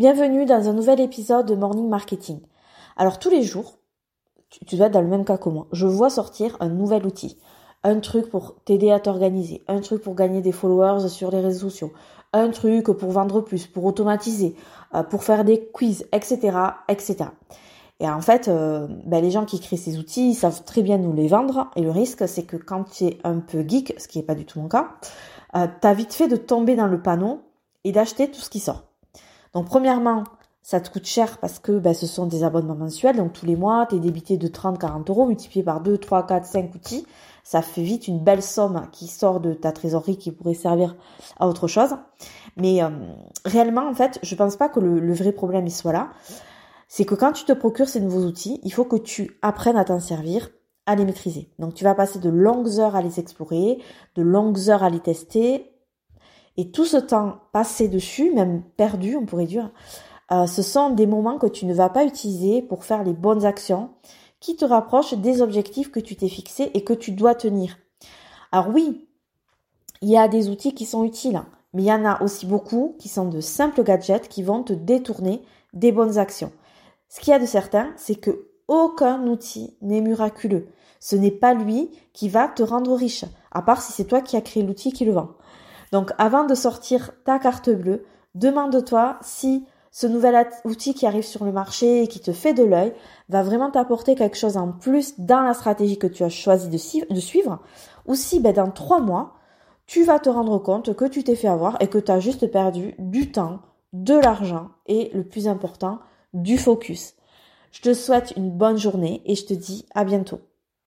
Bienvenue dans un nouvel épisode de Morning Marketing. Alors tous les jours, tu, dois être dans le même cas que moi, je vois sortir un nouvel outil. Un truc pour t'aider à t'organiser, un truc pour gagner des followers sur les réseaux sociaux, un truc pour vendre plus, pour automatiser, euh, pour faire des quiz, etc., etc. Et en fait, euh, ben, les gens qui créent ces outils, ils savent très bien nous les vendre. Et le risque, c'est que quand tu es un peu geek, ce qui n'est pas du tout mon cas, euh, tu as vite fait de tomber dans le panneau et d'acheter tout ce qui sort. Donc premièrement, ça te coûte cher parce que ben, ce sont des abonnements mensuels, donc tous les mois, tu es débité de 30-40 euros multiplié par 2, 3, 4, 5 outils. Ça fait vite une belle somme qui sort de ta trésorerie qui pourrait servir à autre chose. Mais euh, réellement, en fait, je pense pas que le, le vrai problème il soit là. C'est que quand tu te procures ces nouveaux outils, il faut que tu apprennes à t'en servir, à les maîtriser. Donc tu vas passer de longues heures à les explorer, de longues heures à les tester, et tout ce temps passé dessus, même perdu, on pourrait dire, euh, ce sont des moments que tu ne vas pas utiliser pour faire les bonnes actions qui te rapprochent des objectifs que tu t'es fixés et que tu dois tenir. Alors oui, il y a des outils qui sont utiles, mais il y en a aussi beaucoup qui sont de simples gadgets qui vont te détourner des bonnes actions. Ce qu'il y a de certain, c'est que aucun outil n'est miraculeux. Ce n'est pas lui qui va te rendre riche, à part si c'est toi qui as créé l'outil qui le vend. Donc avant de sortir ta carte bleue, demande-toi si ce nouvel outil qui arrive sur le marché et qui te fait de l'œil va vraiment t'apporter quelque chose en plus dans la stratégie que tu as choisi de, suivre, ou si ben, dans trois mois, tu vas te rendre compte que tu t'es fait avoir et que tu as juste perdu du temps, de l'argent et le plus important, du focus. Je te souhaite une bonne journée et je te dis à bientôt.